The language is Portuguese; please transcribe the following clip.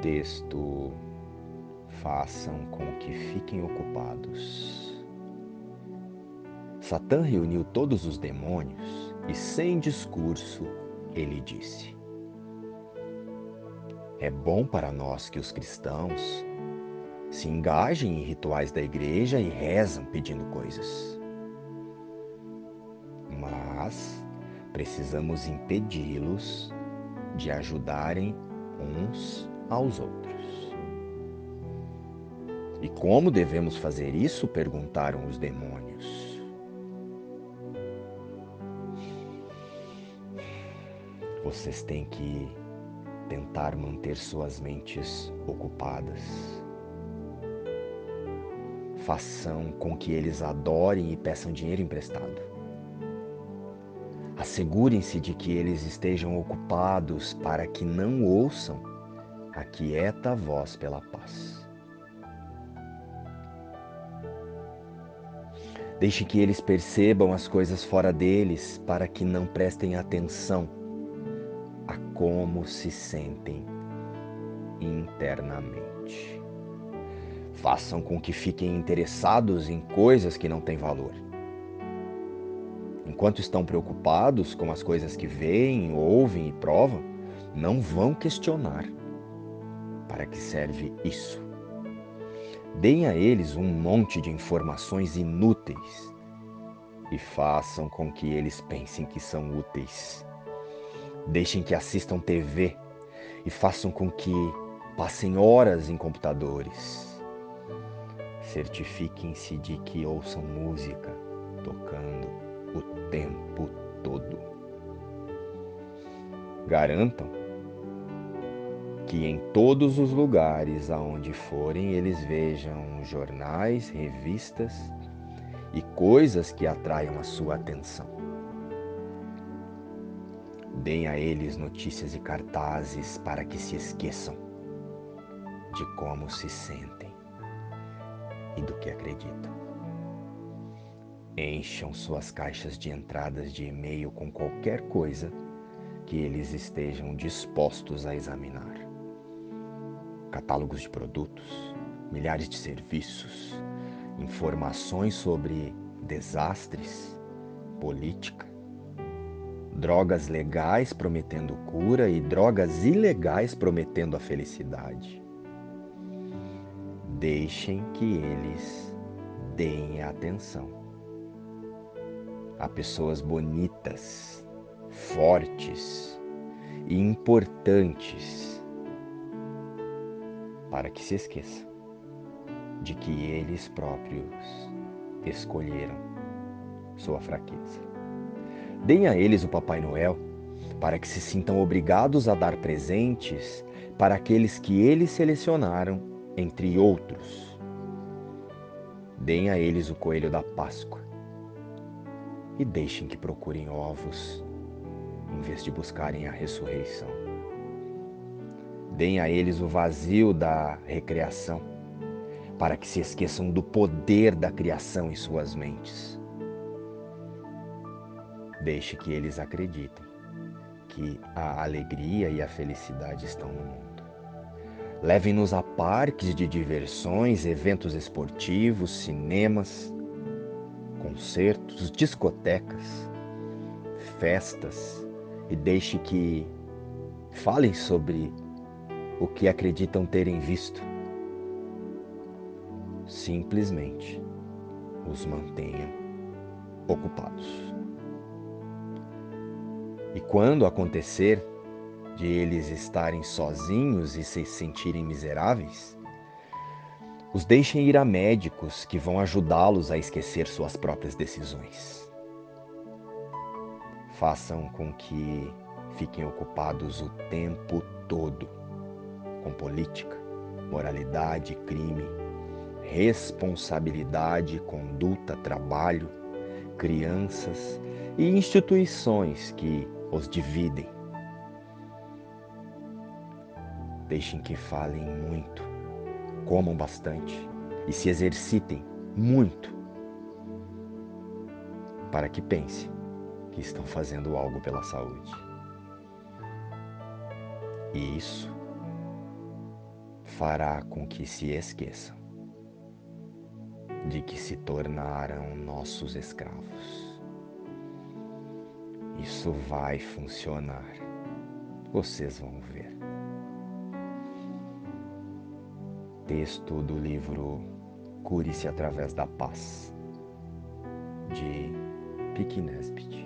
texto façam com que fiquem ocupados. Satã reuniu todos os demônios e, sem discurso, ele disse: É bom para nós que os cristãos se engajem em rituais da igreja e rezam pedindo coisas. Mas precisamos impedi-los de ajudarem uns aos outros. E como devemos fazer isso? perguntaram os demônios. Vocês têm que tentar manter suas mentes ocupadas. Façam com que eles adorem e peçam dinheiro emprestado. Assegurem-se de que eles estejam ocupados para que não ouçam a quieta voz pela paz. Deixe que eles percebam as coisas fora deles para que não prestem atenção a como se sentem internamente. Façam com que fiquem interessados em coisas que não têm valor. Enquanto estão preocupados com as coisas que veem, ouvem e provam, não vão questionar para que serve isso. Deem a eles um monte de informações inúteis e façam com que eles pensem que são úteis. Deixem que assistam TV e façam com que passem horas em computadores. Certifiquem-se de que ouçam música tocando o tempo todo. Garantam que em todos os lugares aonde forem eles vejam jornais, revistas e coisas que atraiam a sua atenção. Deem a eles notícias e cartazes para que se esqueçam de como se sentem e do que acreditam. Encham suas caixas de entradas de e-mail com qualquer coisa que eles estejam dispostos a examinar catálogos de produtos, milhares de serviços, informações sobre desastres, política, drogas legais prometendo cura e drogas ilegais prometendo a felicidade. Deixem que eles deem atenção a pessoas bonitas, fortes e importantes para que se esqueça de que eles próprios escolheram sua fraqueza. Deem a eles o Papai Noel para que se sintam obrigados a dar presentes para aqueles que eles selecionaram, entre outros. Deem a eles o coelho da Páscoa e deixem que procurem ovos em vez de buscarem a ressurreição. Deem a eles o vazio da recreação, para que se esqueçam do poder da criação em suas mentes. Deixe que eles acreditem que a alegria e a felicidade estão no mundo. Levem-nos a parques de diversões, eventos esportivos, cinemas, concertos, discotecas, festas e deixe que falem sobre o que acreditam terem visto. Simplesmente os mantenham ocupados. E quando acontecer de eles estarem sozinhos e se sentirem miseráveis, os deixem ir a médicos que vão ajudá-los a esquecer suas próprias decisões. Façam com que fiquem ocupados o tempo todo com política, moralidade, crime, responsabilidade, conduta, trabalho, crianças e instituições que os dividem. Deixem que falem muito, comam bastante e se exercitem muito para que pensem que estão fazendo algo pela saúde. E isso fará com que se esqueçam de que se tornaram nossos escravos. Isso vai funcionar. Vocês vão ver. Texto do livro Cure-se através da paz, de Pique Nesbitt.